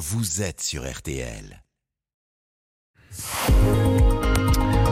vous êtes sur RTL.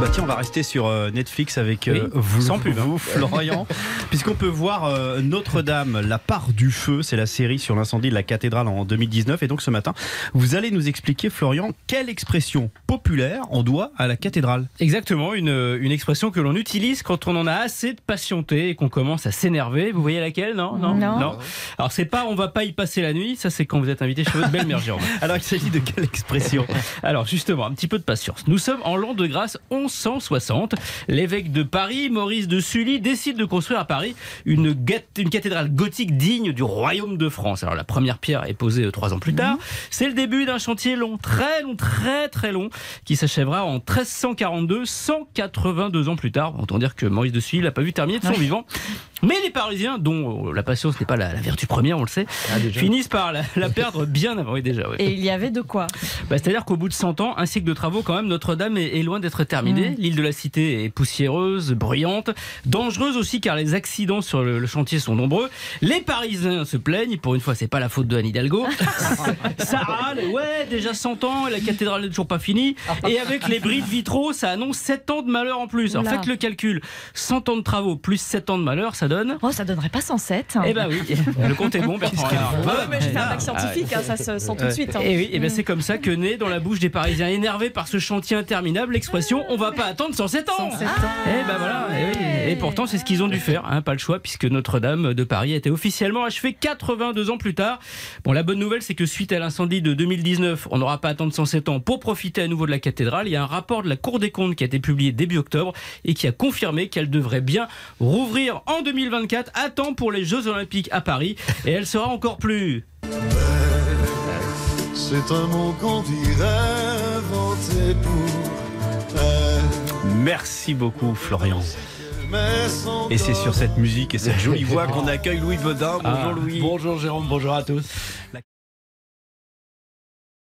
Bah tiens, on va rester sur euh, Netflix avec euh, Oui, vous, sans pub, hein. vous, Florian, puisqu'on peut voir euh, Notre-Dame, la part du feu, c'est la série sur l'incendie de la cathédrale en 2019. Et donc ce matin, vous allez nous expliquer, Florian, quelle expression populaire on doit à la cathédrale. Exactement, une, une expression que l'on utilise quand on en a assez de patienter et qu'on commence à s'énerver. Vous voyez laquelle? Non, non, Non. Alors c'est pas on va pas y passer la nuit, ça c'est quand vous êtes invité chez votre belle-mère Jérôme. Alors il s'agit de quelle expression? Alors justement, un petit peu de patience. Nous sommes en l'an de grâce 1160. L'évêque de Paris, Maurice de Sully, décide de construire à Paris une, cathédrale gothique digne du royaume de France. Alors la première pierre est posée euh, trois ans plus tard. C'est le début d'un chantier long, très long, très très long, qui s'achèvera en 1342, 182 ans plus tard. Autant dire que Maurice de Sully l'a pas vu terminer de son vivant. Mais les Parisiens, dont euh, la patience n'est pas la, la vertu première, on le sait, finissent par la, la perdre bien avant. Oui, déjà. ouais. Et il y avait de quoi Bah, C'est-à-dire qu'au bout de 100 ans, un cycle de travaux, quand même, Notre-Dame est, est loin d'être terminée. L'île de la Cité est poussiéreuse, bruyante, dangereuse aussi car les accidents sur le, le chantier sont nombreux. Les Parisiens se plaignent, pour une fois, c'est pas la faute de Anne Hidalgo. ça râle, ouais, déjà 100 ans, et la cathédrale n'est toujours pas finie. Et avec les bris de vitraux, ça annonce 7 ans de malheur en plus. Alors Oula. faites le calcul. 100 ans de travaux plus 7 ans de malheur, ça donne. Oh, ça donnerait pas 107. Eh ben oui, le compte est bon, Bertrand. Mais j'ai fait un ah, bac scientifique, hein, ça se sent tout de suite. hein. et oui, et ben c'est comme ça que naît dans la bouche des Parisiens énervés par ce chantier interminable l'expression on va pas attendre 107 ans. 107 ans. Et ben voilà, et, oui. Et pourtant c'est ce qu'ils ont dû faire, hein, pas le choix puisque Notre-Dame de Paris a été officiellement achevée 82 ans plus tard. Bon, la bonne nouvelle c'est que suite à l'incendie de 2019, on n'aura pas à attendre 107 ans pour profiter à nouveau de la cathédrale. Il y a un rapport de la Cour des comptes qui a été publié début octobre et qui a confirmé qu'elle devrait bien rouvrir en 2024 à temps pour les Jeux Olympiques à Paris et elle sera encore plus C'est un mot qu'on dirait inventé pour elle. Merci beaucoup, Florian. Et c'est sur cette musique et cette jolie voix qu'on accueille Louis Baudin. Bonjour Ah. Louis. Bonjour Jérôme, bonjour à tous.